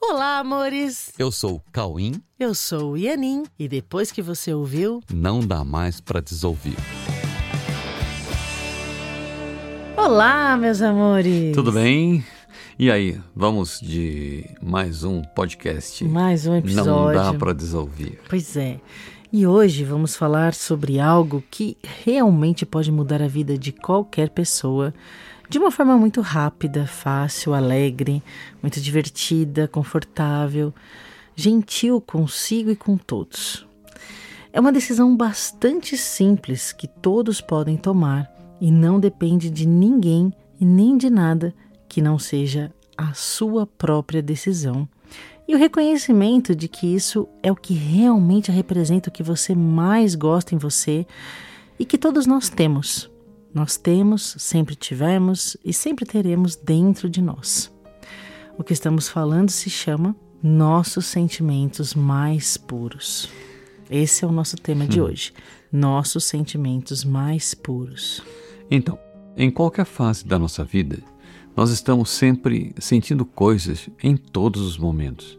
Olá, amores! Eu sou o Cauim. Eu sou o Ianin. E depois que você ouviu, Não dá mais pra desouvir. Olá, meus amores! Tudo bem? E aí, vamos de mais um podcast. Mais um Não episódio. dá pra desouvir. Pois é. E hoje vamos falar sobre algo que realmente pode mudar a vida de qualquer pessoa de uma forma muito rápida, fácil, alegre, muito divertida, confortável, gentil consigo e com todos. É uma decisão bastante simples que todos podem tomar e não depende de ninguém e nem de nada que não seja a sua própria decisão. E o reconhecimento de que isso é o que realmente representa o que você mais gosta em você e que todos nós temos. Nós temos, sempre tivemos e sempre teremos dentro de nós. O que estamos falando se chama nossos sentimentos mais puros. Esse é o nosso tema de hoje. Nossos sentimentos mais puros. Então, em qualquer fase da nossa vida, nós estamos sempre sentindo coisas em todos os momentos.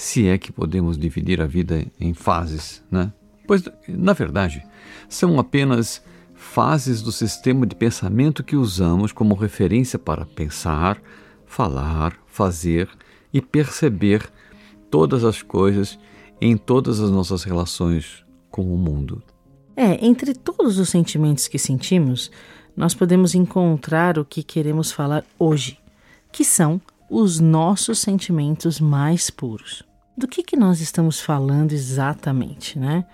Se é que podemos dividir a vida em fases, né? Pois, na verdade, são apenas fases do sistema de pensamento que usamos como referência para pensar, falar, fazer e perceber todas as coisas em todas as nossas relações com o mundo. É, entre todos os sentimentos que sentimos, nós podemos encontrar o que queremos falar hoje, que são os nossos sentimentos mais puros. Do que, que nós estamos falando exatamente, né?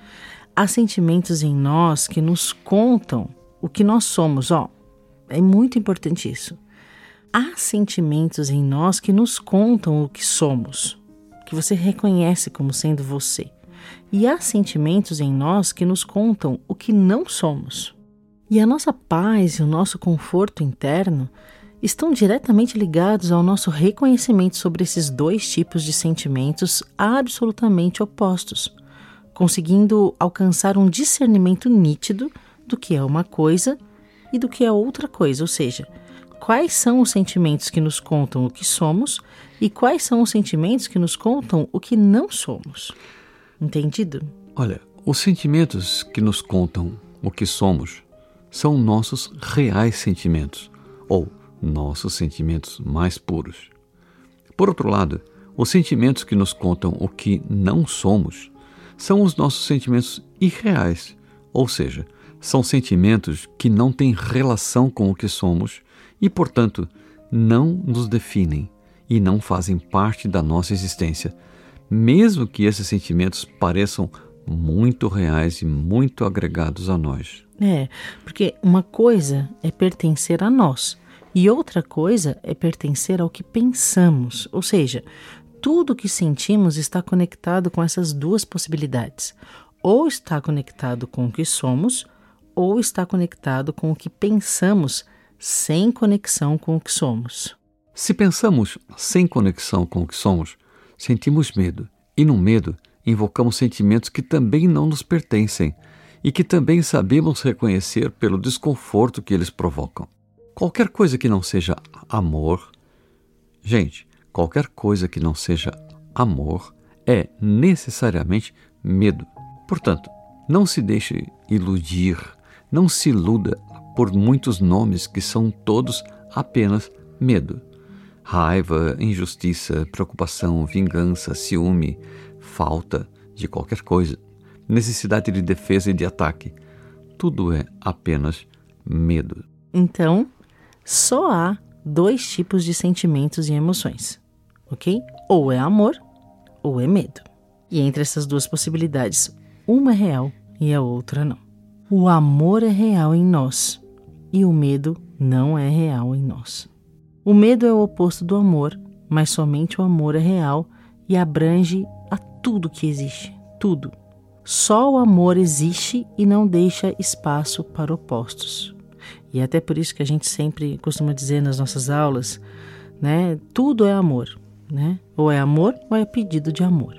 Há sentimentos em nós que nos contam o que nós somos, ó. É muito importante isso. Há sentimentos em nós que nos contam o que somos, que você reconhece como sendo você. E há sentimentos em nós que nos contam o que não somos. E a nossa paz e o nosso conforto interno estão diretamente ligados ao nosso reconhecimento sobre esses dois tipos de sentimentos absolutamente opostos, conseguindo alcançar um discernimento nítido do que é uma coisa e do que é outra coisa, ou seja, quais são os sentimentos que nos contam o que somos e quais são os sentimentos que nos contam o que não somos. Entendido? Olha, os sentimentos que nos contam o que somos são nossos reais sentimentos, ou nossos sentimentos mais puros. Por outro lado, os sentimentos que nos contam o que não somos são os nossos sentimentos irreais, ou seja, são sentimentos que não têm relação com o que somos e, portanto, não nos definem e não fazem parte da nossa existência, mesmo que esses sentimentos pareçam muito reais e muito agregados a nós. É, porque uma coisa é pertencer a nós e outra coisa é pertencer ao que pensamos, ou seja, tudo o que sentimos está conectado com essas duas possibilidades. Ou está conectado com o que somos, ou está conectado com o que pensamos sem conexão com o que somos. Se pensamos sem conexão com o que somos, sentimos medo, e no medo invocamos sentimentos que também não nos pertencem e que também sabemos reconhecer pelo desconforto que eles provocam. Qualquer coisa que não seja amor, gente, qualquer coisa que não seja amor é necessariamente medo. Portanto, não se deixe iludir, não se iluda por muitos nomes que são todos apenas medo. Raiva, injustiça, preocupação, vingança, ciúme, falta de qualquer coisa, necessidade de defesa e de ataque. Tudo é apenas medo. Então, só há dois tipos de sentimentos e emoções, ok? Ou é amor ou é medo. E entre essas duas possibilidades, uma é real e a outra não. O amor é real em nós e o medo não é real em nós. O medo é o oposto do amor, mas somente o amor é real e abrange a tudo que existe, tudo. Só o amor existe e não deixa espaço para opostos. E é até por isso que a gente sempre costuma dizer nas nossas aulas, né? Tudo é amor, né? Ou é amor ou é pedido de amor.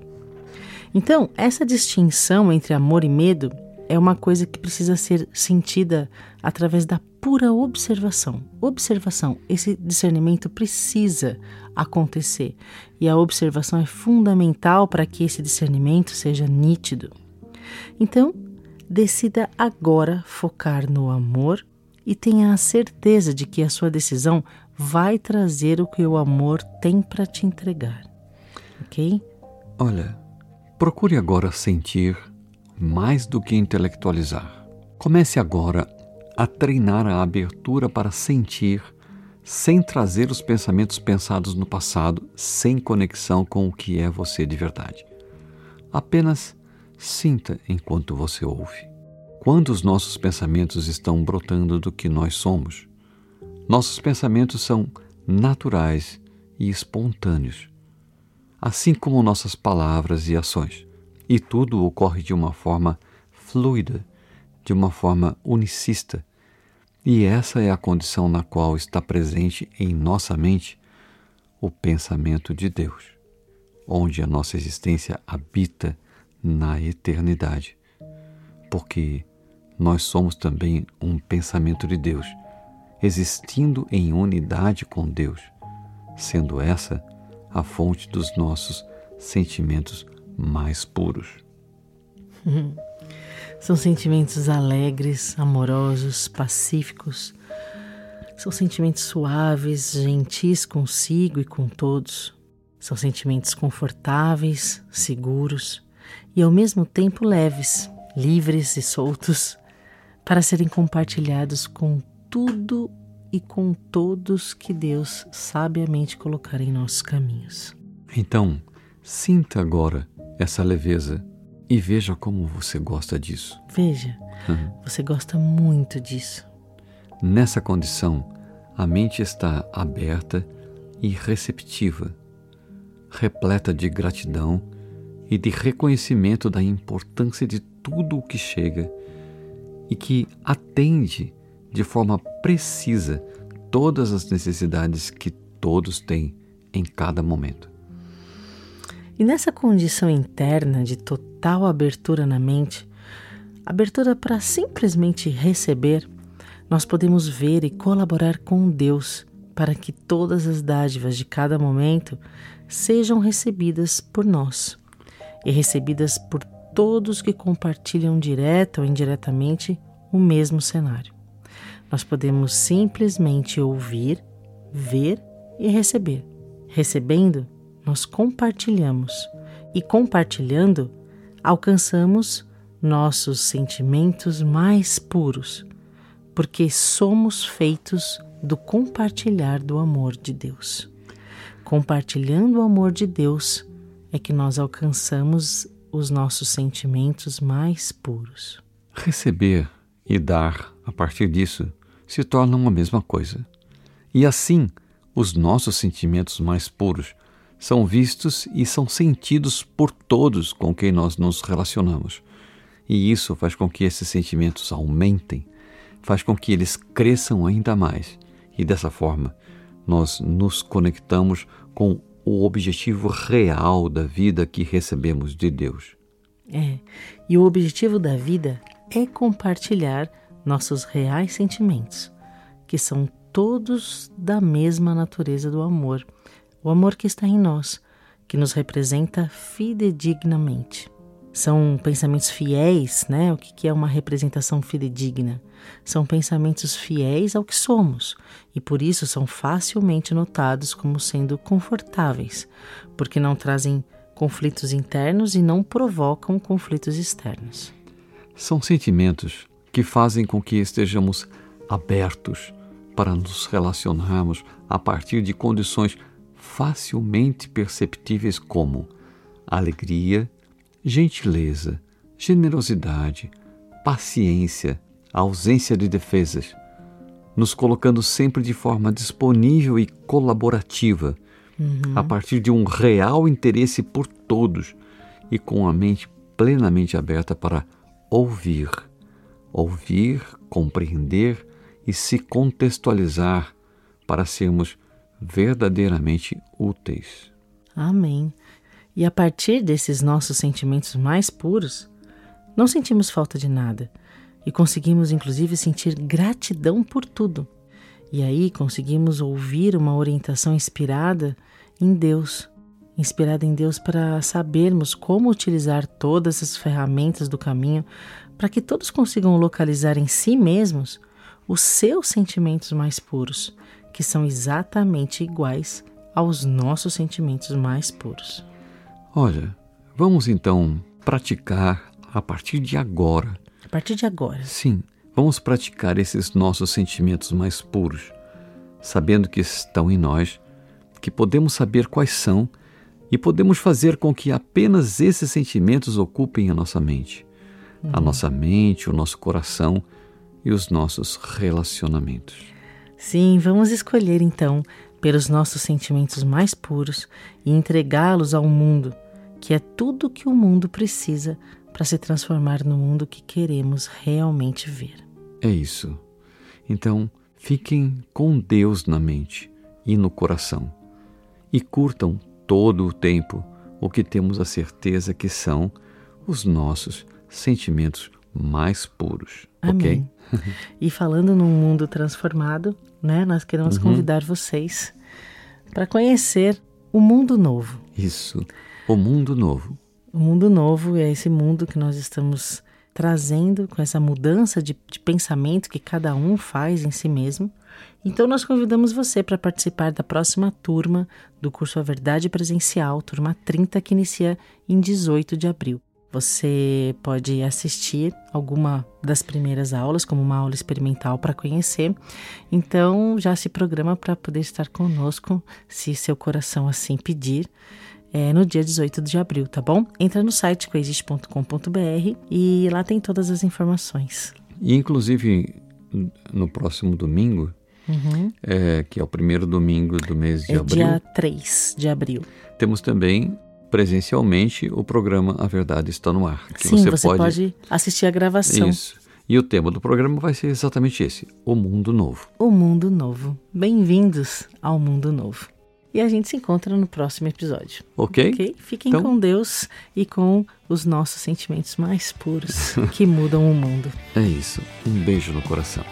Então, essa distinção entre amor e medo é uma coisa que precisa ser sentida através da pura observação. Observação, esse discernimento precisa acontecer. E a observação é fundamental para que esse discernimento seja nítido. Então, decida agora focar no amor e tenha a certeza de que a sua decisão vai trazer o que o amor tem para te entregar. Ok? Olha, procure agora sentir mais do que intelectualizar. Comece agora a treinar a abertura para sentir, sem trazer os pensamentos pensados no passado, sem conexão com o que é você de verdade. Apenas sinta enquanto você ouve. Quando os nossos pensamentos estão brotando do que nós somos, nossos pensamentos são naturais e espontâneos, assim como nossas palavras e ações. E tudo ocorre de uma forma fluida, de uma forma unicista. E essa é a condição na qual está presente em nossa mente o pensamento de Deus, onde a nossa existência habita na eternidade. Porque nós somos também um pensamento de Deus existindo em unidade com Deus, sendo essa a fonte dos nossos sentimentos mais puros. São sentimentos alegres, amorosos, pacíficos. São sentimentos suaves, gentis consigo e com todos. São sentimentos confortáveis, seguros e ao mesmo tempo leves, livres e soltos para serem compartilhados com tudo e com todos que Deus sabiamente colocar em nossos caminhos. Então, sinta agora essa leveza e veja como você gosta disso. Veja, uhum. você gosta muito disso. Nessa condição, a mente está aberta e receptiva, repleta de gratidão e de reconhecimento da importância de tudo o que chega e que atende de forma precisa todas as necessidades que todos têm em cada momento. E nessa condição interna de total abertura na mente, abertura para simplesmente receber, nós podemos ver e colaborar com Deus para que todas as dádivas de cada momento sejam recebidas por nós e recebidas por todos que compartilham direta ou indiretamente o mesmo cenário. Nós podemos simplesmente ouvir, ver e receber. Recebendo, nós compartilhamos e compartilhando, alcançamos nossos sentimentos mais puros, porque somos feitos do compartilhar do amor de Deus. Compartilhando o amor de Deus é que nós alcançamos os nossos sentimentos mais puros. Receber e dar, a partir disso, se tornam a mesma coisa. E assim, os nossos sentimentos mais puros são vistos e são sentidos por todos com quem nós nos relacionamos. E isso faz com que esses sentimentos aumentem, faz com que eles cresçam ainda mais. E dessa forma, nós nos conectamos com o objetivo real da vida que recebemos de Deus. É, e o objetivo da vida é compartilhar nossos reais sentimentos, que são todos da mesma natureza do amor, o amor que está em nós, que nos representa fidedignamente. São pensamentos fiéis, né? O que é uma representação fidedigna? São pensamentos fiéis ao que somos e por isso são facilmente notados como sendo confortáveis, porque não trazem conflitos internos e não provocam conflitos externos. São sentimentos que fazem com que estejamos abertos para nos relacionarmos a partir de condições facilmente perceptíveis como alegria, gentileza, generosidade, paciência, ausência de defesas, nos colocando sempre de forma disponível e colaborativa, uhum. a partir de um real interesse por todos e com a mente plenamente aberta para ouvir ouvir, compreender e se contextualizar para sermos verdadeiramente úteis. Amém. E a partir desses nossos sentimentos mais puros, não sentimos falta de nada e conseguimos inclusive sentir gratidão por tudo. E aí conseguimos ouvir uma orientação inspirada em Deus, inspirada em Deus para sabermos como utilizar todas as ferramentas do caminho para que todos consigam localizar em si mesmos os seus sentimentos mais puros, que são exatamente iguais aos nossos sentimentos mais puros. Olha, vamos então praticar a partir de agora. A partir de agora. Sim, vamos praticar esses nossos sentimentos mais puros, sabendo que estão em nós, que podemos saber quais são e podemos fazer com que apenas esses sentimentos ocupem a nossa mente, uhum. a nossa mente, o nosso coração e os nossos relacionamentos. Sim, vamos escolher então pelos nossos sentimentos mais puros e entregá-los ao mundo, que é tudo que o mundo precisa para se transformar no mundo que queremos realmente ver. É isso. Então, fiquem com Deus na mente e no coração e curtam todo o tempo o que temos a certeza que são os nossos sentimentos mais puros. Amém. Ok? e falando num mundo transformado, né, nós queremos uhum. convidar vocês para conhecer o mundo novo. Isso, o mundo novo. O mundo novo é esse mundo que nós estamos trazendo com essa mudança de, de pensamento que cada um faz em si mesmo. Então, nós convidamos você para participar da próxima turma do curso A Verdade Presencial, turma 30, que inicia em 18 de abril. Você pode assistir alguma das primeiras aulas, como uma aula experimental para conhecer. Então, já se programa para poder estar conosco, se seu coração assim pedir é, no dia 18 de abril, tá bom? Entra no site coexiste.com.br e lá tem todas as informações. E inclusive no próximo domingo, uhum. é, que é o primeiro domingo do mês de é abril. Dia 3 de abril. Temos também presencialmente o programa A Verdade Está no Ar. Que Sim, você, você pode... pode assistir a gravação. Isso. E o tema do programa vai ser exatamente esse: O Mundo Novo. O Mundo Novo. Bem-vindos ao Mundo Novo. E a gente se encontra no próximo episódio. Ok? Ok? Fiquem então... com Deus e com os nossos sentimentos mais puros que mudam o mundo. É isso. Um beijo no coração.